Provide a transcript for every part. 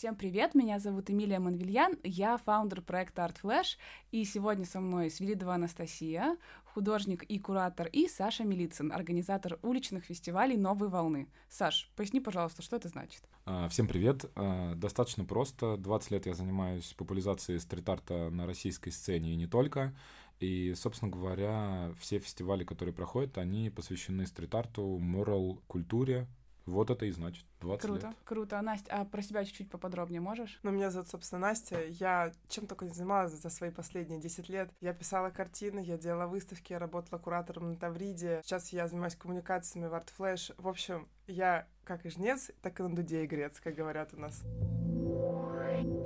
Всем привет, меня зовут Эмилия Манвильян, я фаундер проекта Art Flash, и сегодня со мной Свиридова Анастасия, художник и куратор, и Саша Милицын, организатор уличных фестивалей «Новой волны». Саш, поясни, пожалуйста, что это значит? А, всем привет. А, достаточно просто. 20 лет я занимаюсь популяризацией стрит-арта на российской сцене и не только. И, собственно говоря, все фестивали, которые проходят, они посвящены стрит-арту, морал, культуре, вот это и значит 20 круто, лет. Круто, Настя, а про себя чуть-чуть поподробнее можешь? Ну, меня зовут, собственно, Настя. Я чем только не занималась за свои последние 10 лет. Я писала картины, я делала выставки, я работала куратором на Тавриде. Сейчас я занимаюсь коммуникациями в ArtFlash. В общем, я как и жнец, так и на дуде игрец, как говорят у нас.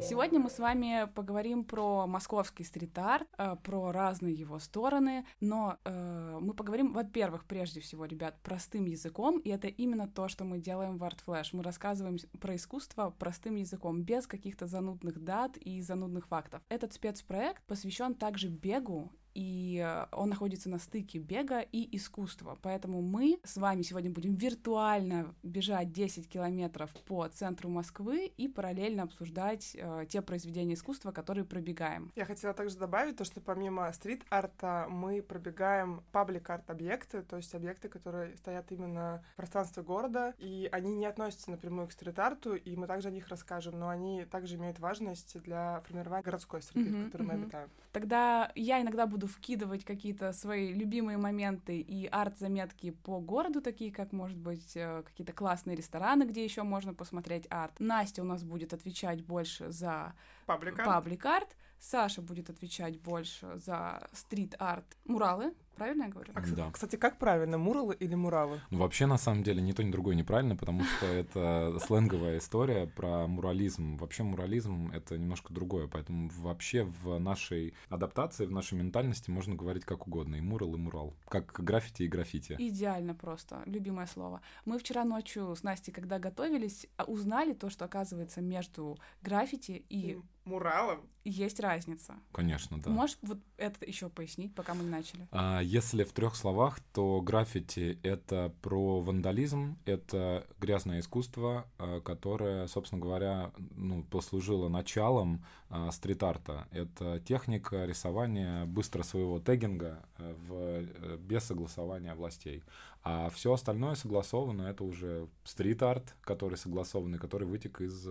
Сегодня мы с вами поговорим про московский стрит-арт, э, про разные его стороны, но э, мы поговорим, во-первых, прежде всего, ребят, простым языком, и это именно то, что мы делаем в Art Flash. Мы рассказываем про искусство простым языком, без каких-то занудных дат и занудных фактов. Этот спецпроект посвящен также бегу и э, он находится на стыке бега и искусства. Поэтому мы с вами сегодня будем виртуально бежать 10 километров по центру Москвы и параллельно обсуждать э, те произведения искусства, которые пробегаем. Я хотела также добавить то, что помимо стрит-арта мы пробегаем паблик-арт-объекты, то есть объекты, которые стоят именно в пространстве города, и они не относятся напрямую к стрит-арту, и мы также о них расскажем, но они также имеют важность для формирования городской среды, mm-hmm, в которой mm-hmm. мы обитаем. Тогда я иногда буду буду вкидывать какие-то свои любимые моменты и арт-заметки по городу, такие как, может быть, э, какие-то классные рестораны, где еще можно посмотреть арт. Настя у нас будет отвечать больше за паблик-арт. Саша будет отвечать больше за стрит-арт, муралы, Правильно я говорю? А, да. Кстати, как правильно, муралы или муралы? Ну, вообще, на самом деле, ни то, ни другое неправильно, потому что это сленговая история про мурализм. Вообще, мурализм — это немножко другое, поэтому вообще в нашей адаптации, в нашей ментальности можно говорить как угодно, и мурал, и мурал, как граффити и граффити. Идеально просто, любимое слово. Мы вчера ночью с Настей, когда готовились, а, узнали то, что, оказывается, между граффити и муралом есть разница. Конечно, да. Можешь вот это еще пояснить, пока мы не начали? А, если в трех словах, то граффити это про вандализм, это грязное искусство, а, которое, собственно говоря, ну, послужило началом а, стрит-арта. Это техника рисования быстро своего тегинга а, в, э, без согласования властей. А все остальное согласовано, это уже стрит-арт, который согласованный, который вытек из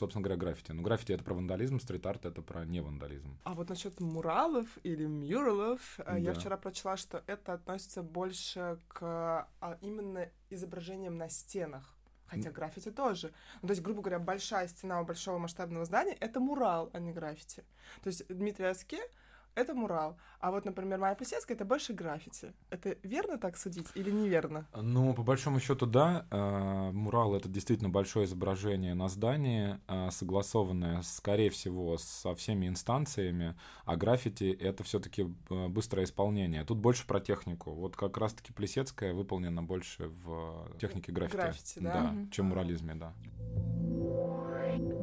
собственно говоря, граффити. Ну, граффити — это про вандализм, стрит-арт — это про невандализм. А вот насчет муралов или мюралов, э, да. я вчера прочла, что это относится больше к а, именно изображениям на стенах. Хотя граффити тоже. Ну, то есть, грубо говоря, большая стена у большого масштабного здания — это мурал, а не граффити. То есть Дмитрий Аске это мурал. А вот, например, моя Плесецкая — это больше граффити. Это верно так судить или неверно? Ну, по большому счету, да. Э, мурал — это действительно большое изображение на здании, э, согласованное, скорее всего, со всеми инстанциями, а граффити — это все таки э, быстрое исполнение. Тут больше про технику. Вот как раз-таки Плесецкая выполнена больше в технике граффити. Граффити, да? Да, угу. чем мурализме, да.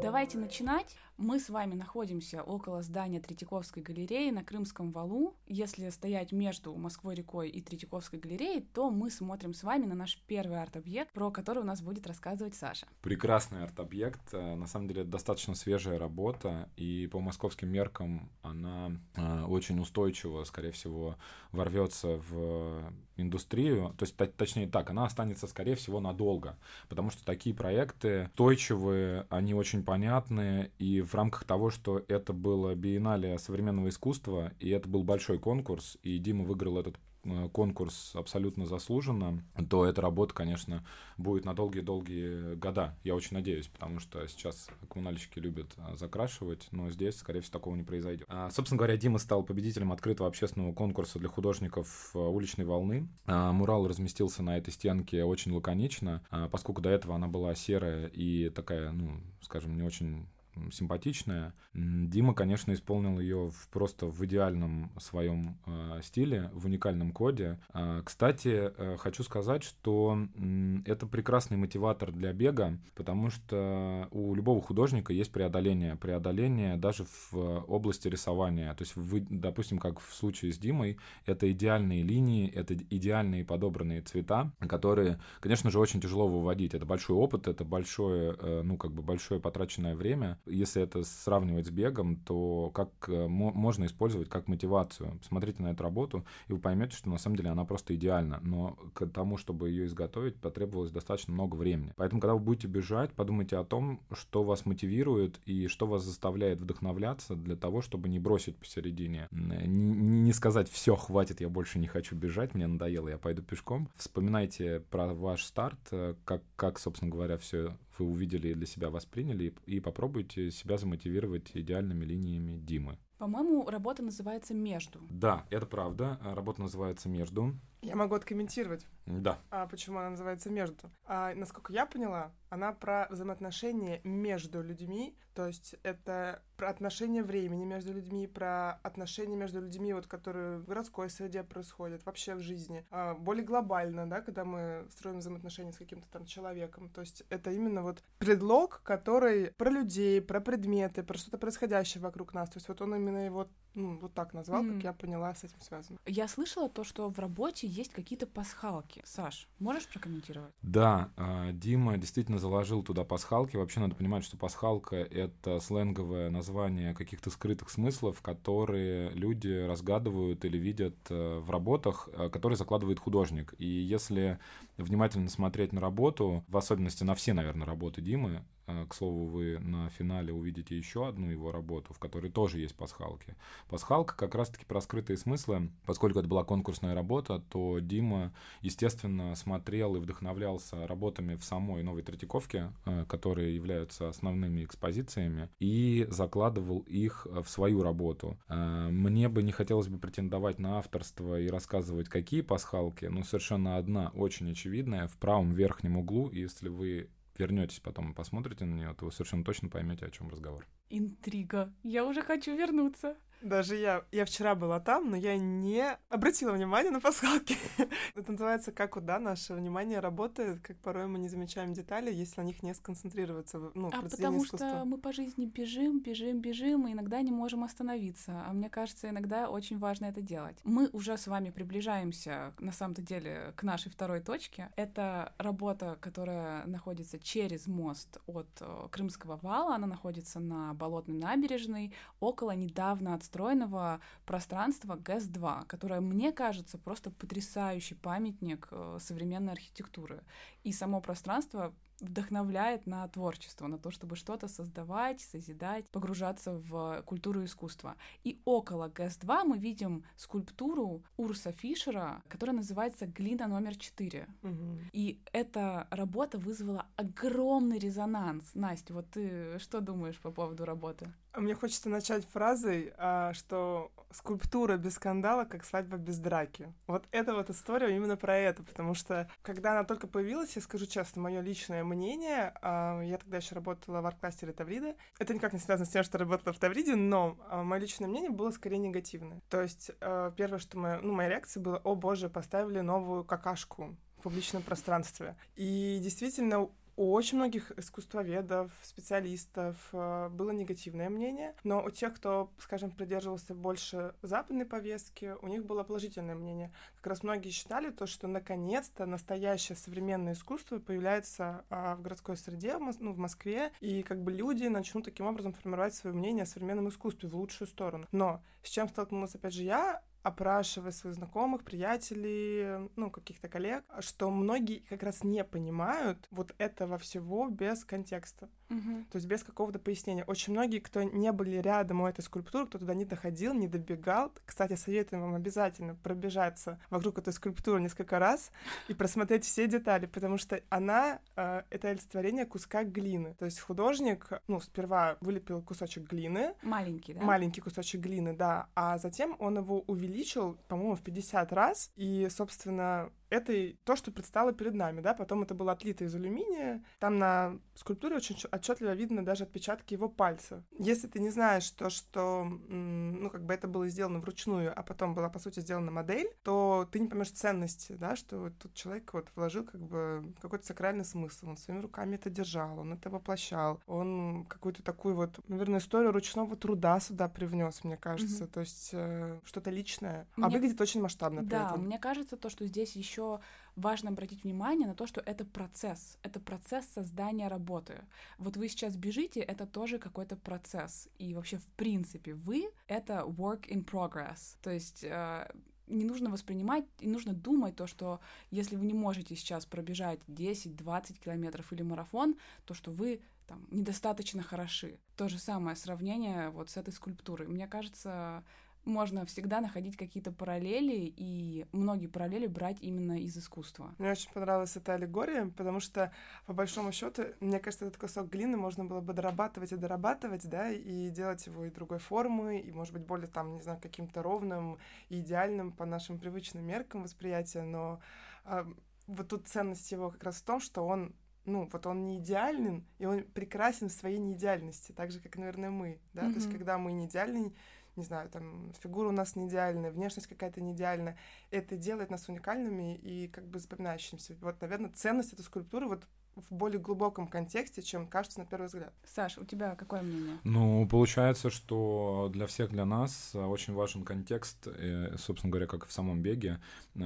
Давайте начинать. Мы с вами находимся около здания Третьяковской галереи на Крымском валу. Если стоять между Москвой-рекой и Третьяковской галереей, то мы смотрим с вами на наш первый арт-объект, про который у нас будет рассказывать Саша. Прекрасный арт-объект. Э, на самом деле, достаточно свежая работа, и по московским меркам она э, очень устойчиво, скорее всего, ворвется в индустрию. То есть, точнее так, она останется, скорее всего, надолго, потому что такие проекты устойчивые, они очень понятные, и в рамках того, что это было биеннале современного искусства, и это был большой конкурс, и Дима выиграл этот Э, конкурс абсолютно заслуженно, то эта работа, конечно, будет на долгие-долгие года. Я очень надеюсь, потому что сейчас коммунальщики любят э, закрашивать, но здесь, скорее всего, такого не произойдет. А, собственно говоря, Дима стал победителем открытого общественного конкурса для художников э, уличной волны. А, мурал разместился на этой стенке очень лаконично, а, поскольку до этого она была серая и такая, ну, скажем, не очень симпатичная. Дима, конечно, исполнил ее в, просто в идеальном своем э, стиле, в уникальном коде. Э, кстати, э, хочу сказать, что э, это прекрасный мотиватор для бега, потому что у любого художника есть преодоление. Преодоление даже в области рисования. То есть, вы, допустим, как в случае с Димой, это идеальные линии, это идеальные подобранные цвета, которые, конечно же, очень тяжело выводить. Это большой опыт, это большое, э, ну, как бы большое потраченное время. Если это сравнивать с бегом, то как э, можно использовать как мотивацию? Посмотрите на эту работу, и вы поймете, что на самом деле она просто идеальна. Но к тому, чтобы ее изготовить, потребовалось достаточно много времени. Поэтому, когда вы будете бежать, подумайте о том, что вас мотивирует и что вас заставляет вдохновляться для того, чтобы не бросить посередине. Не, сказать, все, хватит, я больше не хочу бежать, мне надоело, я пойду пешком. Вспоминайте про ваш старт, э, как, как собственно говоря, все вы увидели и для себя восприняли, и попробуйте себя замотивировать идеальными линиями Димы. По-моему, работа называется «Между». Да, это правда. Работа называется «Между». Я могу откомментировать. Да. А почему она называется «Между»? А, насколько я поняла, она про взаимоотношения между людьми, то есть это про отношения времени между людьми, про отношения между людьми, вот, которые в городской среде происходят, вообще в жизни. А, более глобально, да, когда мы строим взаимоотношения с каким-то там человеком. То есть это именно вот предлог, который про людей, про предметы, про что-то происходящее вокруг нас. То есть вот он именно его ну, вот так назвал, mm. как я поняла, с этим связано. Я слышала то, что в работе есть какие-то пасхалки. Саш, можешь прокомментировать? Да, а, Дима действительно заложил туда пасхалки. Вообще надо понимать, что пасхалка — это сленговое название каких-то скрытых смыслов, которые люди разгадывают или видят э, в работах, э, которые закладывает художник. И если внимательно смотреть на работу, в особенности на все, наверное, работы Димы, Э, к слову, вы на финале увидите еще одну его работу, в которой тоже есть пасхалки. Пасхалка как раз-таки про скрытые смыслы. Поскольку это была конкурсная работа, то Дима, естественно, смотрел и вдохновлялся работами в самой Новой Третьяковке, э, которые являются основными экспозициями, и закладывал их в свою работу. Э, мне бы не хотелось бы претендовать на авторство и рассказывать, какие пасхалки, но совершенно одна очень очевидная в правом верхнем углу, если вы вернетесь потом и посмотрите на нее, то вы совершенно точно поймете, о чем разговор. Интрига. Я уже хочу вернуться. Даже я, я вчера была там, но я не обратила внимания на пасхалки. Это называется, как да, наше внимание работает, как порой мы не замечаем детали, если на них не сконцентрироваться ну, а потому искусства. что мы по жизни бежим, бежим, бежим, и иногда не можем остановиться. А мне кажется, иногда очень важно это делать. Мы уже с вами приближаемся, на самом-то деле, к нашей второй точке. Это работа, которая находится через мост от э, Крымского вала, она находится на Болотной набережной, около недавно отстроенного пространства ГЭС-2, которое, мне кажется, просто потрясающий памятник э, современной архитектуры. И само пространство вдохновляет на творчество, на то, чтобы что-то создавать, созидать, погружаться в культуру и искусство. И около ГЭС-2 мы видим скульптуру Урса Фишера, которая называется «Глина номер 4». Угу. И эта работа вызвала огромный резонанс. Настя, вот ты что думаешь по поводу работы? Мне хочется начать фразой, а, что скульптура без скандала, как свадьба без драки. Вот эта вот история именно про это, потому что когда она только появилась, я скажу честно, мое личное мнение, а, я тогда еще работала в арт-кластере Таврида. Это никак не связано с тем, что работала в Тавриде, но а, мое личное мнение было скорее негативное. То есть первое, что моя, ну, моя реакция была, о боже, поставили новую какашку в публичном пространстве. И действительно, у очень многих искусствоведов, специалистов э, было негативное мнение, но у тех, кто, скажем, придерживался больше западной повестки, у них было положительное мнение. Как раз многие считали то, что наконец-то настоящее современное искусство появляется а, в городской среде, ну, в Москве, и как бы люди начнут таким образом формировать свое мнение о современном искусстве в лучшую сторону. Но с чем столкнулась, опять же, я, опрашивая своих знакомых, приятелей, ну, каких-то коллег, что многие как раз не понимают вот этого всего без контекста. Угу. То есть без какого-то пояснения. Очень многие, кто не были рядом у этой скульптуры, кто туда не доходил, не добегал, кстати, советуем вам обязательно пробежаться вокруг этой скульптуры несколько раз и просмотреть все детали, потому что она э, — это олицетворение куска глины. То есть художник, ну, сперва вылепил кусочек глины. Маленький, да? Маленький кусочек глины, да. А затем он его увеличил, по-моему, в 50 раз. И, собственно, это то, что предстало перед нами, да, потом это было отлито из алюминия, там на скульптуре очень отчетливо видно даже отпечатки его пальца. Если ты не знаешь то, что, ну, как бы это было сделано вручную, а потом была, по сути, сделана модель, то ты не поймешь ценности, да, что тут человек вот вложил как бы какой-то сакральный смысл, он своими руками это держал, он это воплощал, он какую-то такую вот, наверное, историю ручного труда сюда привнес, мне кажется, mm-hmm. то есть э, что-то личное, а мне... а выглядит очень масштабно. Да, мне кажется то, что здесь еще важно обратить внимание на то, что это процесс, это процесс создания работы. Вот вы сейчас бежите, это тоже какой-то процесс, и вообще в принципе вы это work in progress, то есть э, не нужно воспринимать, и нужно думать то, что если вы не можете сейчас пробежать 10-20 километров или марафон, то что вы там недостаточно хороши. То же самое сравнение вот с этой скульптурой. Мне кажется, можно всегда находить какие-то параллели, и многие параллели брать именно из искусства. Мне очень понравилась эта аллегория, потому что, по большому счету, мне кажется, этот кусок глины можно было бы дорабатывать и дорабатывать, да, и делать его и другой формы, и, может быть, более, там, не знаю, каким-то ровным и идеальным по нашим привычным меркам восприятия, но а, вот тут ценность его как раз в том, что он ну, вот он не идеален, и он прекрасен в своей неидеальности, так же, как, наверное, мы, да, mm-hmm. то есть, когда мы не идеальны, не знаю, там, фигура у нас не идеальная, внешность какая-то не идеальная. Это делает нас уникальными и как бы запоминающимися. Вот, наверное, ценность этой скульптуры вот в более глубоком контексте, чем кажется на первый взгляд. Саш, у тебя какое мнение? Ну, получается, что для всех, для нас очень важен контекст, собственно говоря, как и в самом беге.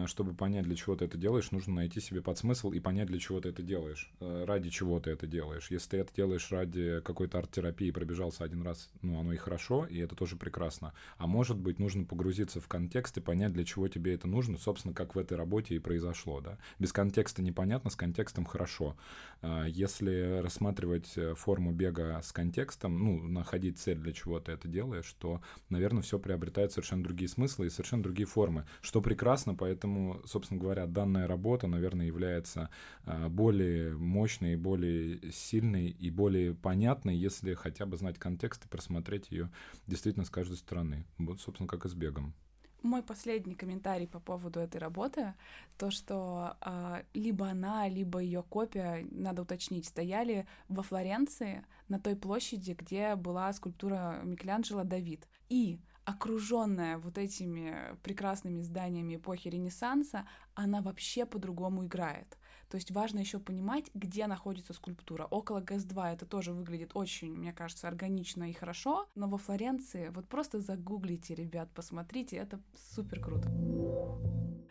Чтобы понять, для чего ты это делаешь, нужно найти себе подсмысл и понять, для чего ты это делаешь, э, ради чего ты это делаешь. Если ты это делаешь ради какой-то арт-терапии, пробежался один раз, ну, оно и хорошо, и это тоже прекрасно. А может быть, нужно погрузиться в контекст и понять, для чего тебе это нужно, собственно, как в этой работе и произошло, да. Без контекста непонятно, с контекстом хорошо. А, если рассматривать э, форму бега с контекстом, ну, находить цель, для чего ты это делаешь, то, наверное, все приобретает совершенно другие смыслы и совершенно другие формы, что прекрасно, поэтому, собственно говоря, данная работа, наверное, является а, более мощной, более сильной и более понятной, если хотя бы знать контекст и просмотреть ее действительно с каждой стороны. Вот, собственно, как и с бегом. Мой последний комментарий по поводу этой работы, то, что э, либо она, либо ее копия, надо уточнить, стояли во Флоренции на той площади, где была скульптура Микеланджело «Давид». И окруженная вот этими прекрасными зданиями эпохи Ренессанса, она вообще по-другому играет. То есть важно еще понимать, где находится скульптура. Около ГЭС-2 это тоже выглядит очень, мне кажется, органично и хорошо, но во Флоренции вот просто загуглите, ребят, посмотрите, это супер круто.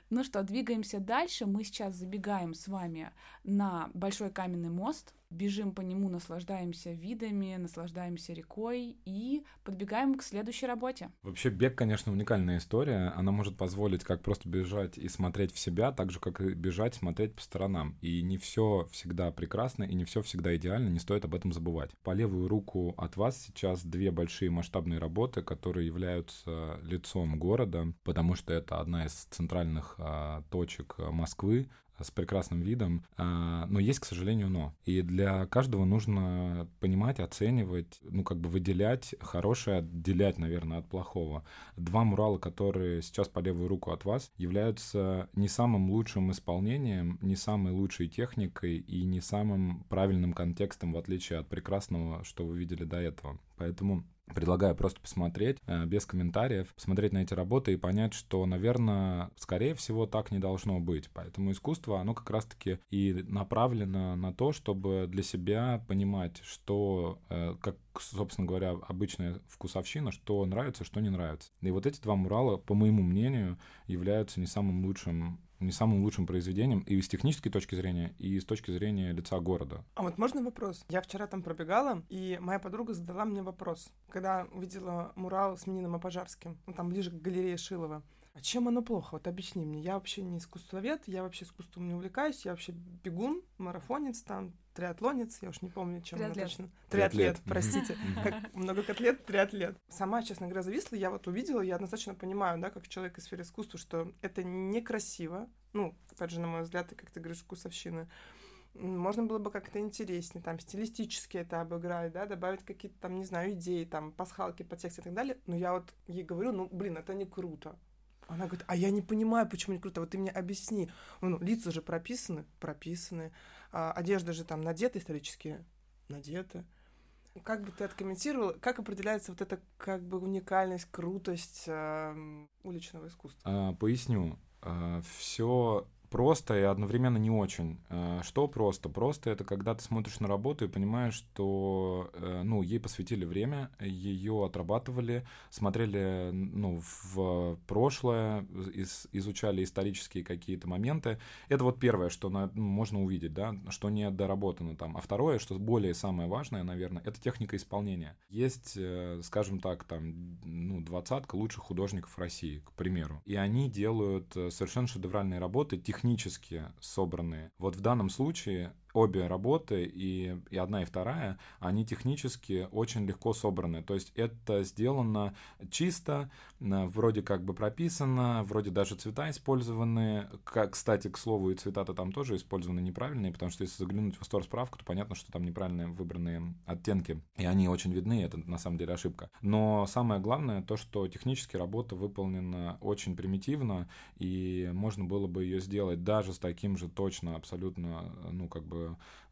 Ну что, двигаемся дальше. Мы сейчас забегаем с вами на Большой каменный мост бежим по нему, наслаждаемся видами, наслаждаемся рекой и подбегаем к следующей работе. Вообще бег, конечно, уникальная история. Она может позволить как просто бежать и смотреть в себя, так же, как и бежать, смотреть по сторонам. И не все всегда прекрасно, и не все всегда идеально, не стоит об этом забывать. По левую руку от вас сейчас две большие масштабные работы, которые являются лицом города, потому что это одна из центральных а, точек Москвы, с прекрасным видом, а, но есть, к сожалению, но. И для каждого нужно понимать, оценивать, ну, как бы выделять хорошее, отделять, наверное, от плохого. Два мурала, которые сейчас по левую руку от вас, являются не самым лучшим исполнением, не самой лучшей техникой и не самым правильным контекстом, в отличие от прекрасного, что вы видели до этого. Поэтому Предлагаю просто посмотреть э, без комментариев, посмотреть на эти работы и понять, что, наверное, скорее всего, так не должно быть. Поэтому искусство, оно как раз-таки и направлено на то, чтобы для себя понимать, что, э, как, собственно говоря, обычная вкусовщина, что нравится, что не нравится. И вот эти два мурала, по моему мнению, являются не самым лучшим не самым лучшим произведением и с технической точки зрения, и с точки зрения лица города. А вот можно вопрос? Я вчера там пробегала, и моя подруга задала мне вопрос, когда увидела мурал с Мининым и Пожарским, ну, там ближе к галерее Шилова. А чем оно плохо? Вот объясни мне. Я вообще не искусствовед, я вообще искусством не увлекаюсь, я вообще бегун, марафонец там, триатлонец, я уж не помню, чем триатлет. точно. Триатлет, триатлет простите. Как много котлет, триатлет. Сама, честно говоря, зависла, я вот увидела, я однозначно понимаю, да, как человек из сферы искусства, что это некрасиво, ну, опять же, на мой взгляд, как ты говоришь, вкусовщина, можно было бы как-то интереснее, там, стилистически это обыграть, да, добавить какие-то там, не знаю, идеи, там, пасхалки, подтексты и так далее. Но я вот ей говорю, ну, блин, это не круто. Она говорит, а я не понимаю, почему не круто, вот ты мне объясни. Ну, лица же прописаны, прописаны, а, одежда же там надета исторически, надета. Как бы ты откомментировал, как определяется вот эта как бы уникальность, крутость э, уличного искусства? А, поясню. А, все просто и одновременно не очень. Э, что просто? Просто это когда ты смотришь на работу и понимаешь, что э, ну, ей посвятили время, ее отрабатывали, смотрели ну, в прошлое, из, изучали исторические какие-то моменты. Это вот первое, что на, ну, можно увидеть, да, что не доработано там. А второе, что более самое важное, наверное, это техника исполнения. Есть, э, скажем так, там, ну, двадцатка лучших художников России, к примеру. И они делают совершенно шедевральные работы, тех технически собранные. Вот в данном случае обе работы, и, и одна, и вторая, они технически очень легко собраны. То есть это сделано чисто, вроде как бы прописано, вроде даже цвета использованы. Как, кстати, к слову, и цвета-то там тоже использованы неправильные, потому что если заглянуть в стор справку, то понятно, что там неправильно выбранные оттенки, и они очень видны, это на самом деле ошибка. Но самое главное то, что технически работа выполнена очень примитивно, и можно было бы ее сделать даже с таким же точно, абсолютно, ну, как бы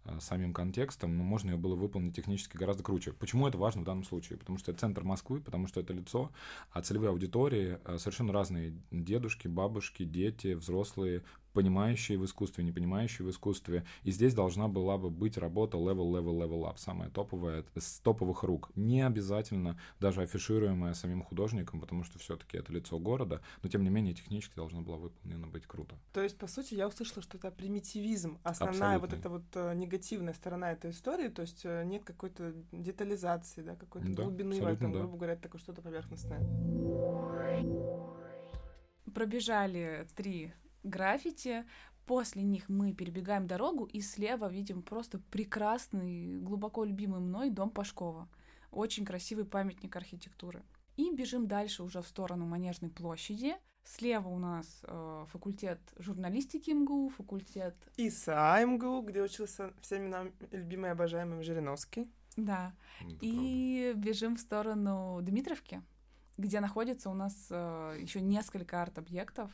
Э, самим контекстом, но можно ее было выполнить технически гораздо круче. Почему это важно в данном случае? Потому что это центр Москвы, потому что это лицо, а целевые аудитории э, совершенно разные. Дедушки, бабушки, дети, взрослые, понимающие в искусстве, не понимающие в искусстве. И здесь должна была бы быть работа level, level, level up, самая топовая, с топовых рук. Не обязательно даже афишируемая самим художником, потому что все-таки это лицо города, но тем не менее технически должна была выполнена быть круто. То есть, по сути, я услышала, что это примитивизм, основная Абсолютно. вот эта вот э, негативная сторона этой истории, то есть э, нет какой-то детализации, да, какой-то да, глубины в этом, да. грубо говоря, такое что-то поверхностное. Пробежали три граффити. После них мы перебегаем дорогу, и слева видим просто прекрасный, глубоко любимый мной дом Пашкова. Очень красивый памятник архитектуры. И бежим дальше уже в сторону Манежной площади. Слева у нас э, факультет журналистики МГУ, факультет... ИСА МГУ, где учился всеми нам любимый и обожаемый Жириновский. Да. Это и правда. бежим в сторону Дмитровки, где находится у нас э, еще несколько арт-объектов,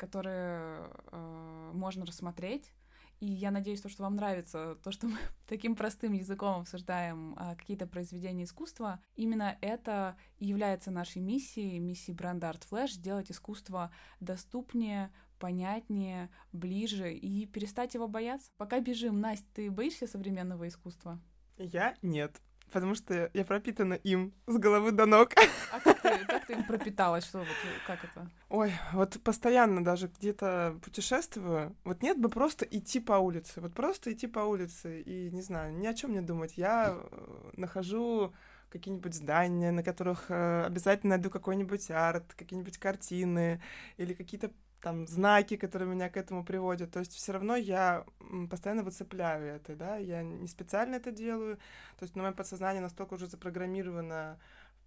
которые э, можно рассмотреть. И я надеюсь, то, что вам нравится то, что мы таким простым языком обсуждаем а, какие-то произведения искусства. Именно это и является нашей миссией, миссией бренда Art Flash, сделать искусство доступнее, понятнее, ближе и перестать его бояться. Пока бежим, Настя, ты боишься современного искусства? Я нет потому что я пропитана им с головы до ног. А как ты, как ты им пропиталась? Что вот, как это? Ой, вот постоянно даже где-то путешествую. Вот нет бы просто идти по улице. Вот просто идти по улице и, не знаю, ни о чем не думать. Я э, нахожу какие-нибудь здания, на которых э, обязательно найду какой-нибудь арт, какие-нибудь картины или какие-то там знаки, которые меня к этому приводят. То есть все равно я постоянно выцепляю это, да, я не специально это делаю. То есть на мое подсознание настолько уже запрограммировано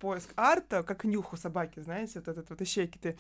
поиск арта, как нюх у собаки, знаете, вот этот вот ищейки, ты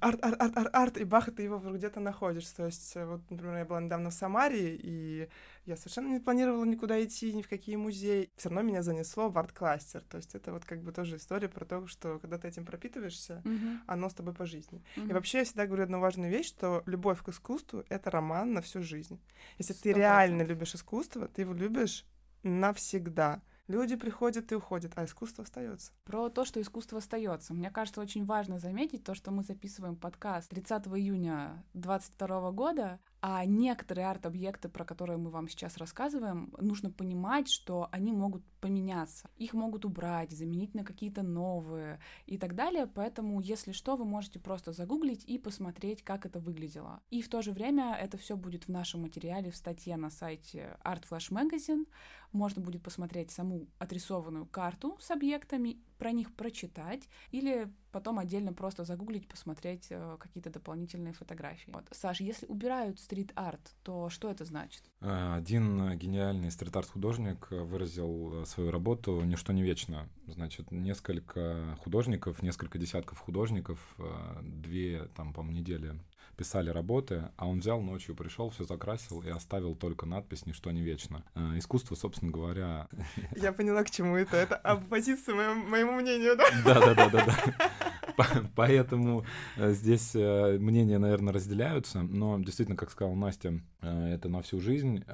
арт, арт, арт, арт, арт, и бах, ты его где-то находишь. То есть, э, вот, например, я была недавно в Самаре, и я совершенно не планировала никуда идти, ни в какие музеи. Все равно меня занесло в арт-кластер. То есть это вот как бы тоже история про то, что когда ты этим пропитываешься, mm-hmm. оно с тобой по жизни. Mm-hmm. И вообще я всегда говорю одну важную вещь, что любовь к искусству — это роман на всю жизнь. Если 100%. ты реально любишь искусство, ты его любишь навсегда. Люди приходят и уходят, а искусство остается. Про то, что искусство остается. Мне кажется, очень важно заметить то, что мы записываем подкаст 30 июня 2022 года, а некоторые арт-объекты, про которые мы вам сейчас рассказываем, нужно понимать, что они могут поменяться. Их могут убрать, заменить на какие-то новые и так далее. Поэтому, если что, вы можете просто загуглить и посмотреть, как это выглядело. И в то же время это все будет в нашем материале в статье на сайте Art Flash Magazine. Можно будет посмотреть саму отрисованную карту с объектами, про них прочитать или потом отдельно просто загуглить, посмотреть э, какие-то дополнительные фотографии. Вот. Саш, если убирают стрит-арт, то что это значит? Э, один гениальный стрит-арт художник выразил свою работу «Ничто не вечно». Значит, несколько художников, несколько десятков художников, э, две, там, по-моему, недели писали работы, а он взял ночью, пришел, все закрасил и оставил только надпись «Ничто не вечно». Э, искусство, собственно говоря... Я поняла, к чему это. Это оппозиция моему, моему мнению, да? Да-да-да-да. Поэтому э, здесь э, мнения, наверное, разделяются, но действительно, как сказала Настя, э, это на всю жизнь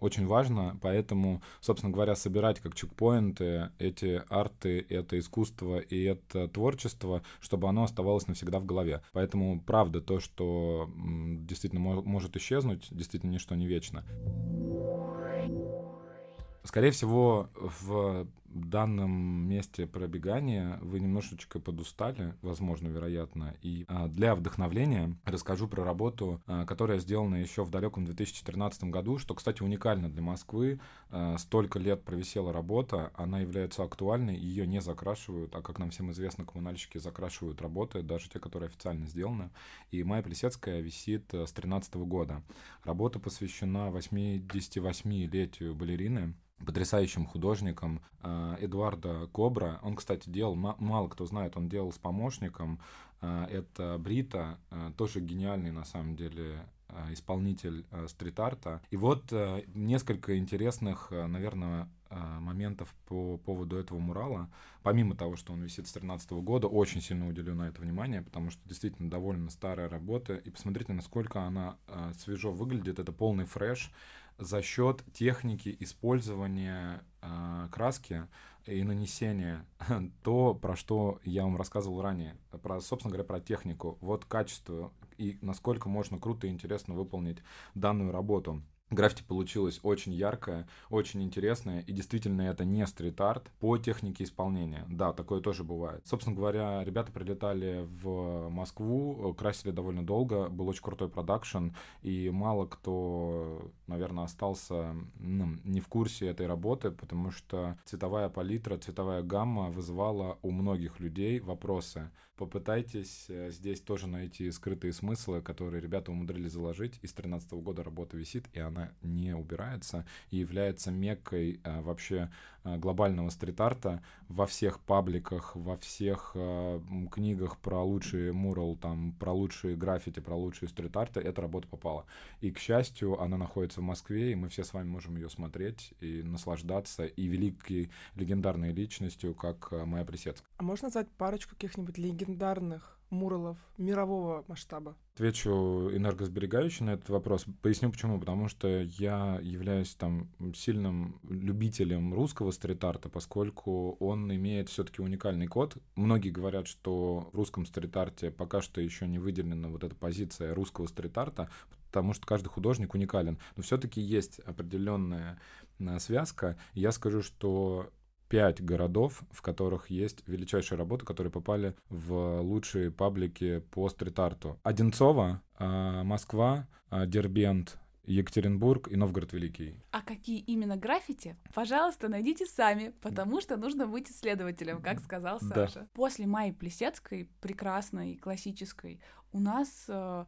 очень важно, поэтому, собственно говоря, собирать как чекпоинты эти арты, это искусство и это творчество, чтобы оно оставалось навсегда в голове. Поэтому правда то, что действительно может исчезнуть, действительно ничто не вечно. Скорее всего, в данном месте пробегания вы немножечко подустали, возможно, вероятно. И а, для вдохновления расскажу про работу, а, которая сделана еще в далеком 2014 году, что, кстати, уникально для Москвы. А, столько лет провисела работа, она является актуальной, ее не закрашивают, а, как нам всем известно, коммунальщики закрашивают работы, даже те, которые официально сделаны. И Майя Плесецкая висит с 2013 года. Работа посвящена 88-летию балерины, потрясающим художником э, Эдуарда Кобра. Он, кстати, делал, мало кто знает, он делал с помощником. Э, это Брита, э, тоже гениальный на самом деле исполнитель стрит-арта. И вот несколько интересных, наверное, моментов по поводу этого мурала. Помимо того, что он висит с 2013 года, очень сильно уделю на это внимание, потому что действительно довольно старая работа. И посмотрите, насколько она свежо выглядит. Это полный фреш за счет техники использования э, краски и нанесения то, про что я вам рассказывал ранее, про, собственно говоря, про технику. Вот качество и насколько можно круто и интересно выполнить данную работу. Граффити получилось очень яркое, очень интересное, и действительно это не стрит-арт по технике исполнения. Да, такое тоже бывает. Собственно говоря, ребята прилетали в Москву, красили довольно долго, был очень крутой продакшн, и мало кто, наверное, остался ну, не в курсе этой работы, потому что цветовая палитра, цветовая гамма вызывала у многих людей вопросы. Попытайтесь э, здесь тоже найти скрытые смыслы, которые ребята умудрились заложить. Из 2013 года работа висит, и она не убирается, и является меккой э, вообще Э, глобального стрит-арта во всех пабликах, во всех книгах про лучшие мурал, там, про лучшие граффити, про лучшие стрит-арты, эта работа попала. И, к счастью, она находится в Москве, и мы все с вами можем ее смотреть и наслаждаться, и великой легендарной личностью, как Майя Плесецкая. А можно назвать парочку каких-нибудь легендарных муралов мирового масштаба? Отвечу энергосберегающий на этот вопрос. Поясню почему. Потому что я являюсь там сильным любителем русского стрит-арта, поскольку он имеет все-таки уникальный код. Многие говорят, что в русском стрит-арте пока что еще не выделена вот эта позиция русского стрит-арта, потому что каждый художник уникален. Но все-таки есть определенная э, связка. Я скажу, что пять городов, в которых есть величайшие работы, которые попали в лучшие паблики по стрит-арту. Одинцово, а, Москва, а, Дербент, Екатеринбург и Новгород Великий. А какие именно граффити? Пожалуйста, найдите сами, потому что нужно быть исследователем, как сказал Саша. Да. После Майи Плесецкой, прекрасной, классической, у нас э,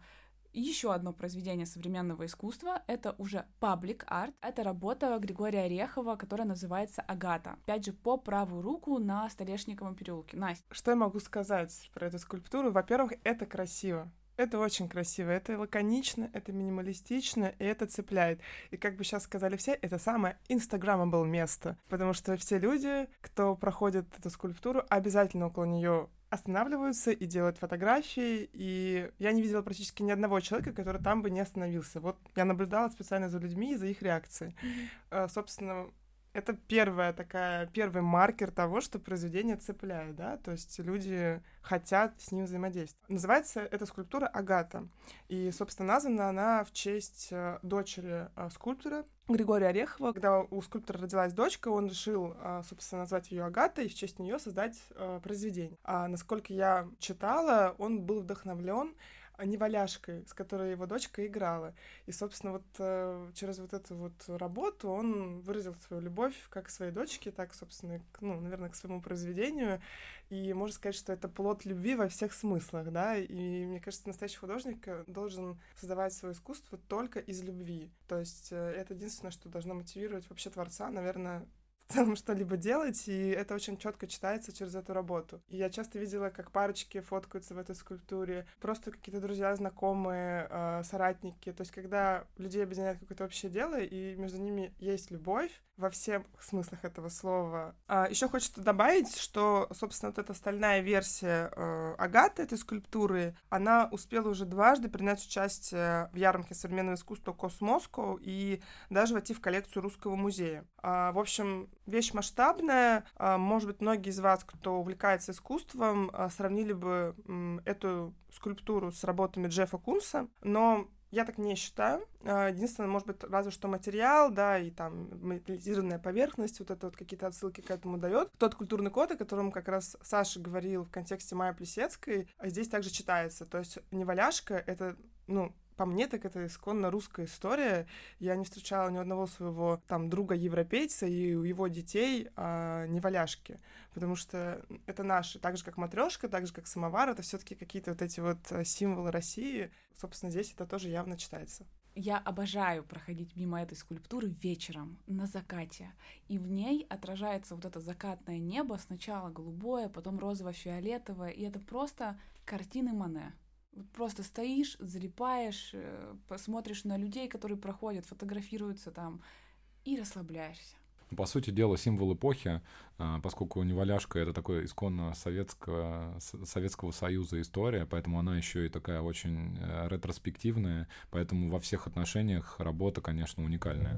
еще одно произведение современного искусства — это уже паблик арт. Это работа Григория Орехова, которая называется «Агата». Опять же, по правую руку на Столешниковом переулке. Настя. Что я могу сказать про эту скульптуру? Во-первых, это красиво. Это очень красиво, это лаконично, это минималистично, и это цепляет. И как бы сейчас сказали все, это самое инстаграмабл место, потому что все люди, кто проходит эту скульптуру, обязательно около нее останавливаются и делают фотографии, и я не видела практически ни одного человека, который там бы не остановился. Вот я наблюдала специально за людьми и за их реакцией. Mm-hmm. Собственно, это первая такая, первый маркер того, что произведение цепляет, да, то есть люди хотят с ним взаимодействовать. Называется эта скульптура Агата, и, собственно, названа она в честь э, дочери э, скульптора Григория Орехова. Когда у скульптора родилась дочка, он решил, э, собственно, назвать ее Агатой и в честь нее создать произведение. А насколько я читала, он был вдохновлен неваляшкой, с которой его дочка играла. И, собственно, вот э, через вот эту вот работу он выразил свою любовь как к своей дочке, так, собственно, к, ну, наверное, к своему произведению. И можно сказать, что это плод любви во всех смыслах, да. И мне кажется, настоящий художник э, должен создавать свое искусство только из любви. То есть э, это единственное, что должно мотивировать вообще творца, наверное, в что-либо делать, и это очень четко читается через эту работу. И я часто видела, как парочки фоткаются в этой скульптуре, просто какие-то друзья, знакомые, э, соратники. То есть, когда людей объединяет какое-то общее дело, и между ними есть любовь, во всех смыслах этого слова. А, еще хочется добавить, что, собственно, вот эта стальная версия э, Агаты, этой скульптуры, она успела уже дважды принять участие в ярмарке современного искусства Космоско и даже войти в коллекцию Русского музея. А, в общем, вещь масштабная. А, может быть, многие из вас, кто увлекается искусством, а, сравнили бы м, эту скульптуру с работами Джеффа Кунса, но я так не считаю. А, единственное, может быть, разве что материал, да, и там металлизированная поверхность, вот это вот какие-то отсылки к этому дает. Тот культурный код, о котором как раз Саша говорил в контексте Майя Плесецкой, а здесь также читается. То есть неваляшка — это, ну, по мне, так это исконно русская история. Я не встречала ни одного своего там друга-европейца и у его детей а, не валяшки, потому что это наши, так же как матрешка, так же как самовар, это все-таки какие-то вот эти вот э, символы России. Собственно, здесь это тоже явно читается. Я обожаю проходить мимо этой скульптуры вечером, на закате. И в ней отражается вот это закатное небо, сначала голубое, потом розово-фиолетовое, и это просто картины Мане. Вот просто стоишь, залипаешь, э, посмотришь на людей, которые проходят, фотографируются там, и расслабляешься. По сути дела, символ эпохи, поскольку неваляшка — это такое исконно советского, Советского Союза история, поэтому она еще и такая очень э, ретроспективная, поэтому во всех отношениях работа, конечно, уникальная.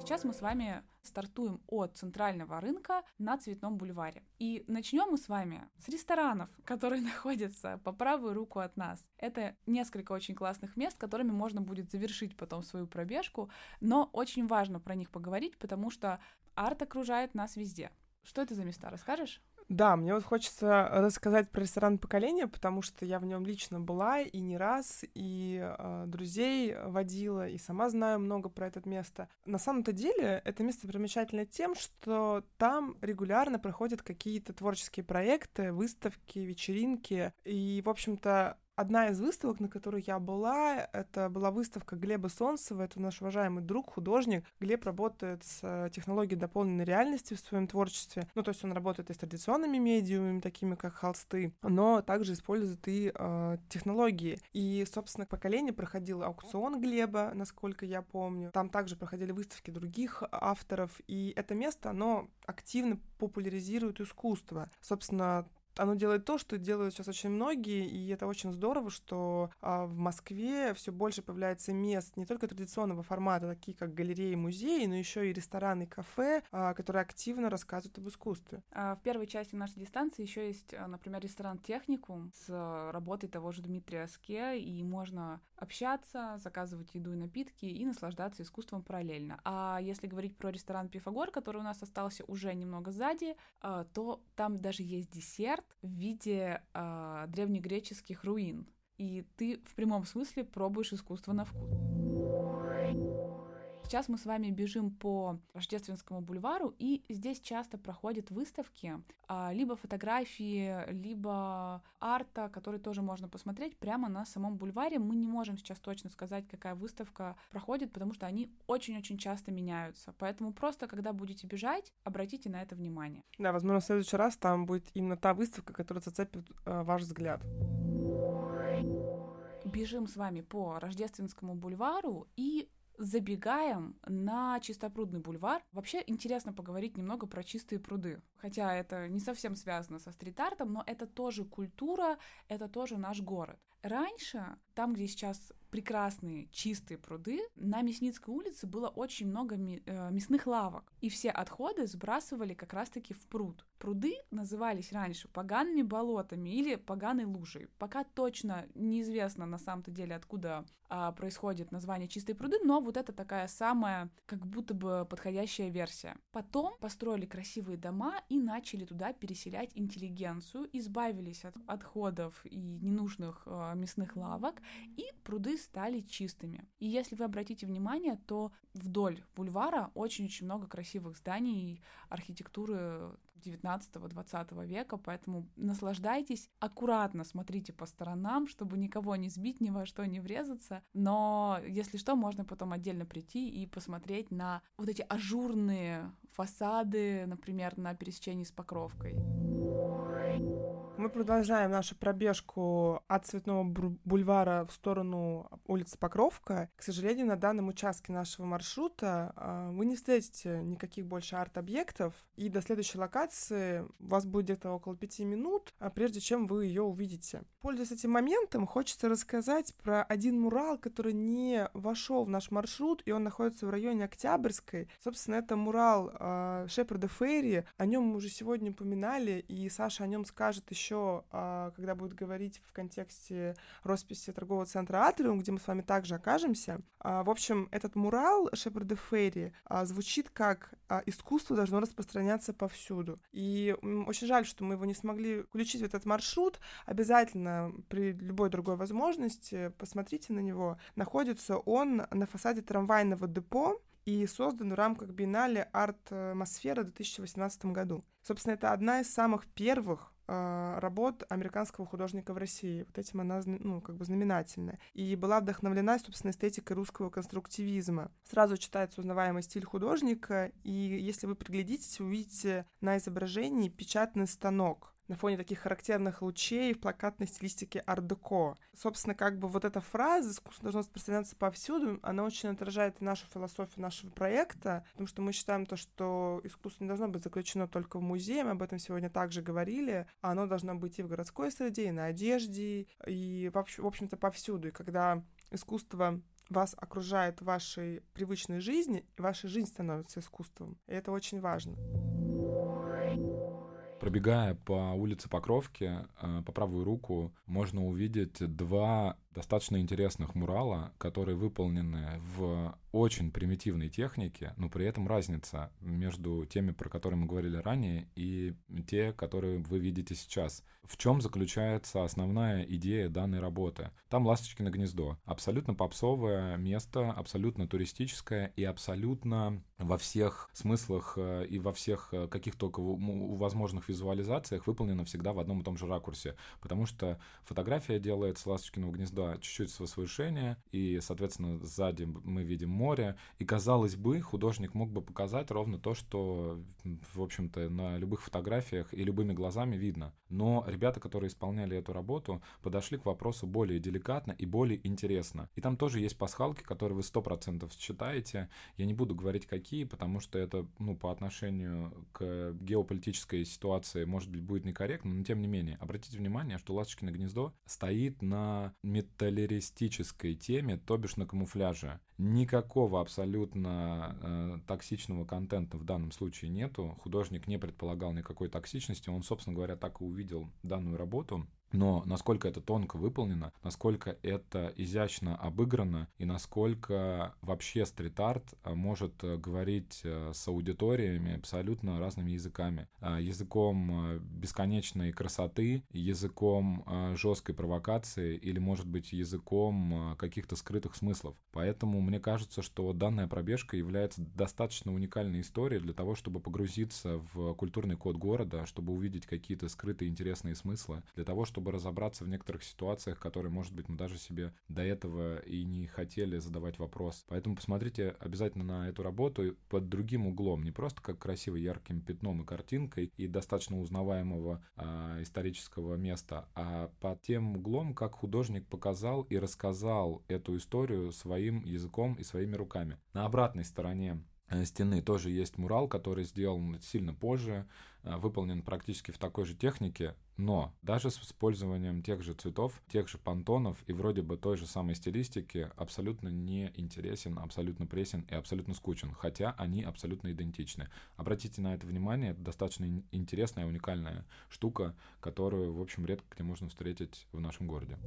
Сейчас мы с вами стартуем от центрального рынка на Цветном бульваре. И начнем мы с вами с ресторанов, которые находятся по правую руку от нас. Это несколько очень классных мест, которыми можно будет завершить потом свою пробежку, но очень важно про них поговорить, потому что арт окружает нас везде. Что это за места, расскажешь? Да, мне вот хочется рассказать про ресторан поколения, потому что я в нем лично была и не раз, и э, друзей водила, и сама знаю много про это место. На самом-то деле это место примечательно тем, что там регулярно проходят какие-то творческие проекты, выставки, вечеринки, и, в общем-то, Одна из выставок, на которой я была, это была выставка Глеба Солнцева, это наш уважаемый друг, художник. Глеб работает с технологией дополненной реальности в своем творчестве. Ну, то есть он работает и с традиционными медиумами, такими как холсты, но также использует и э, технологии. И, собственно, поколение проходил аукцион Глеба, насколько я помню. Там также проходили выставки других авторов, и это место, оно активно популяризирует искусство. Собственно, оно делает то, что делают сейчас очень многие, и это очень здорово, что а, в Москве все больше появляется мест не только традиционного формата, такие как галереи, музеи, но еще и рестораны, кафе, а, которые активно рассказывают об искусстве. А в первой части нашей дистанции еще есть, а, например, ресторан Техникум с работой того же Дмитрия Ске, и можно общаться, заказывать еду и напитки и наслаждаться искусством параллельно. А если говорить про ресторан Пифагор, который у нас остался уже немного сзади, а, то там даже есть десерт, в виде э, древнегреческих руин. И ты в прямом смысле пробуешь искусство на вкус. Сейчас мы с вами бежим по Рождественскому бульвару, и здесь часто проходят выставки, а, либо фотографии, либо арта, который тоже можно посмотреть прямо на самом бульваре. Мы не можем сейчас точно сказать, какая выставка проходит, потому что они очень-очень часто меняются. Поэтому просто, когда будете бежать, обратите на это внимание. Да, возможно, в следующий раз там будет именно та выставка, которая зацепит э, ваш взгляд бежим с вами по Рождественскому бульвару и забегаем на Чистопрудный бульвар. Вообще интересно поговорить немного про чистые пруды. Хотя это не совсем связано со стрит-артом, но это тоже культура, это тоже наш город. Раньше, там, где сейчас прекрасные чистые пруды, на Мясницкой улице было очень много э, мясных лавок, и все отходы сбрасывали как раз-таки в пруд. Пруды назывались раньше погаными болотами или поганой лужей. Пока точно неизвестно на самом-то деле, откуда а, происходит название чистые пруды, но вот это такая самая как будто бы подходящая версия. Потом построили красивые дома и начали туда переселять интеллигенцию, избавились от отходов и ненужных э, мясных лавок, и пруды стали чистыми. И если вы обратите внимание, то вдоль бульвара очень-очень много красивых зданий, архитектуры 19-20 века, поэтому наслаждайтесь, аккуратно смотрите по сторонам, чтобы никого не сбить, ни во что не врезаться, но если что, можно потом отдельно прийти и посмотреть на вот эти ажурные фасады, например, на пересечении с Покровкой. Мы продолжаем нашу пробежку от Цветного бульвара в сторону улицы Покровка. К сожалению, на данном участке нашего маршрута а, вы не встретите никаких больше арт-объектов, и до следующей локации у вас будет где-то около пяти минут, а, прежде чем вы ее увидите. Пользуясь этим моментом, хочется рассказать про один мурал, который не вошел в наш маршрут, и он находится в районе Октябрьской. Собственно, это мурал э, Шепарда Ферри. О нем мы уже сегодня упоминали, и Саша о нем скажет еще, э, когда будет говорить в контексте росписи торгового центра Атриум, где мы с вами также окажемся. Э, в общем, этот мурал Шепарда Ферри э, звучит как «искусство должно распространяться повсюду». И очень жаль, что мы его не смогли включить в этот маршрут. Обязательно при любой другой возможности посмотрите на него. Находится он на фасаде трамвайного депо, и создан в рамках биеннале «Арт-атмосфера» в 2018 году. Собственно, это одна из самых первых работ американского художника в России. Вот этим она, ну, как бы знаменательная. И была вдохновлена, собственно, эстетикой русского конструктивизма. Сразу читается узнаваемый стиль художника, и если вы приглядитесь, увидите на изображении печатный станок на фоне таких характерных лучей в плакатной стилистике ар-деко. Собственно, как бы вот эта фраза «искусство должно распространяться повсюду», она очень отражает нашу философию нашего проекта, потому что мы считаем то, что искусство не должно быть заключено только в музее, мы об этом сегодня также говорили, а оно должно быть и в городской среде, и на одежде, и, в общем-то, повсюду. И когда искусство вас окружает в вашей привычной жизни, ваша жизнь становится искусством. И это очень важно. Пробегая по улице Покровки, э, по правую руку можно увидеть два достаточно интересных мурала, которые выполнены в очень примитивной технике, но при этом разница между теми, про которые мы говорили ранее, и те, которые вы видите сейчас. В чем заключается основная идея данной работы? Там «Ласточкино гнездо». Абсолютно попсовое место, абсолютно туристическое и абсолютно во всех смыслах э, и во всех э, каких только возможных визуализациях выполнено всегда в одном и том же ракурсе, потому что фотография делает с «Ласточкиного гнезда» чуть-чуть с возвышения, и, соответственно, сзади мы видим море, и, казалось бы, художник мог бы показать ровно то, что, в общем-то, на любых фотографиях и любыми глазами видно. Но ребята, которые исполняли эту работу, подошли к вопросу более деликатно и более интересно. И там тоже есть пасхалки, которые вы сто процентов читаете. Я не буду говорить, какие, потому что это, ну, по отношению к геополитической ситуации, может быть, будет некорректно, но тем не менее. Обратите внимание, что «Ласточкино гнездо» стоит на металлеристической теме, то бишь на камуфляже. Никакого абсолютно э, токсичного контента в данном случае нету. Художник не предполагал никакой токсичности. Он, собственно говоря, так и увидел данную работу. Но насколько это тонко выполнено, насколько это изящно обыграно и насколько вообще стрит-арт а, может э, говорить э, с аудиториями абсолютно разными языками. Языком э, бесконечной красоты, языком жесткой провокации или, может быть, языком каких-то скрытых смыслов. Поэтому мне кажется, что данная пробежка является достаточно уникальной историей для того, чтобы погрузиться в культурный код города, чтобы увидеть какие-то скрытые интересные смыслы, для того, чтобы чтобы разобраться в некоторых ситуациях, которые, может быть, мы даже себе до этого и не хотели задавать вопрос. Поэтому посмотрите обязательно на эту работу под другим углом, не просто как красиво ярким пятном и картинкой и достаточно узнаваемого а, исторического места, а под тем углом, как художник показал и рассказал эту историю своим языком и своими руками. На обратной стороне Э, стены тоже есть мурал, который сделан сильно позже, э, выполнен практически в такой же технике, но даже с использованием тех же цветов, тех же понтонов и вроде бы той же самой стилистики абсолютно не интересен, абсолютно пресен и абсолютно скучен, хотя они абсолютно идентичны. Обратите на это внимание, это достаточно интересная, уникальная штука, которую, в общем, редко где можно встретить в нашем городе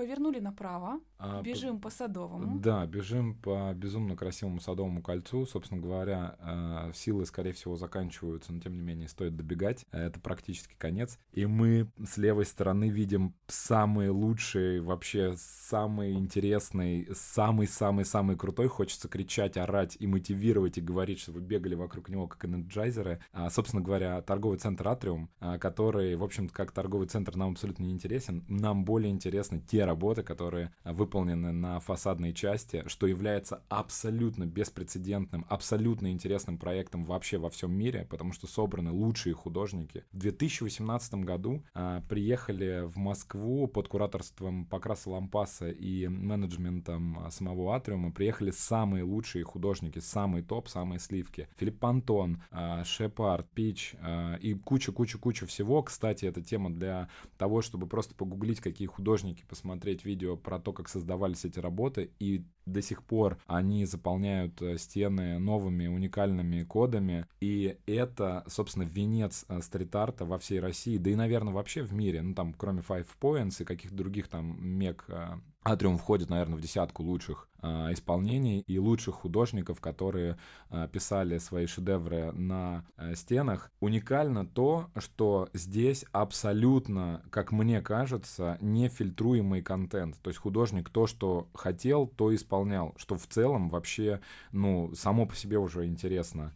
повернули направо, а, бежим по... Садовому. Да, бежим по безумно красивому Садовому кольцу. Собственно говоря, э, силы, скорее всего, заканчиваются, но тем не менее стоит добегать. Это практически конец. И мы с левой стороны видим самый лучший, вообще самый интересный, самый-самый-самый крутой. Хочется кричать, орать и мотивировать и говорить, что вы бегали вокруг него как энерджайзеры. А, собственно говоря, торговый центр Атриум, а, который, в общем-то, как торговый центр нам абсолютно не интересен. Нам более интересны те работы, которые выполнены на фасадной части, что является абсолютно беспрецедентным, абсолютно интересным проектом вообще во всем мире, потому что собраны лучшие художники. В 2018 году а, приехали в Москву под кураторством Покраса Лампаса и менеджментом самого Атриума, приехали самые лучшие художники, самый топ, самые сливки. Филипп Антон, а, Шепард, Пич а, и куча-куча-куча всего. Кстати, это тема для того, чтобы просто погуглить, какие художники, посмотреть видео про то, как создавались эти работы, и до сих пор они заполняют э, стены новыми уникальными кодами, и это, собственно, венец э, стрит-арта во всей России, да и, наверное, вообще в мире, ну, там, кроме Five Points и каких-то других там мег э, Атриум входит, наверное, в десятку лучших э, исполнений и лучших художников, которые э, писали свои шедевры на э, стенах. Уникально то, что здесь абсолютно, как мне кажется, нефильтруемый контент. То есть художник то, что хотел, то исполнял, что в целом вообще, ну, само по себе уже интересно.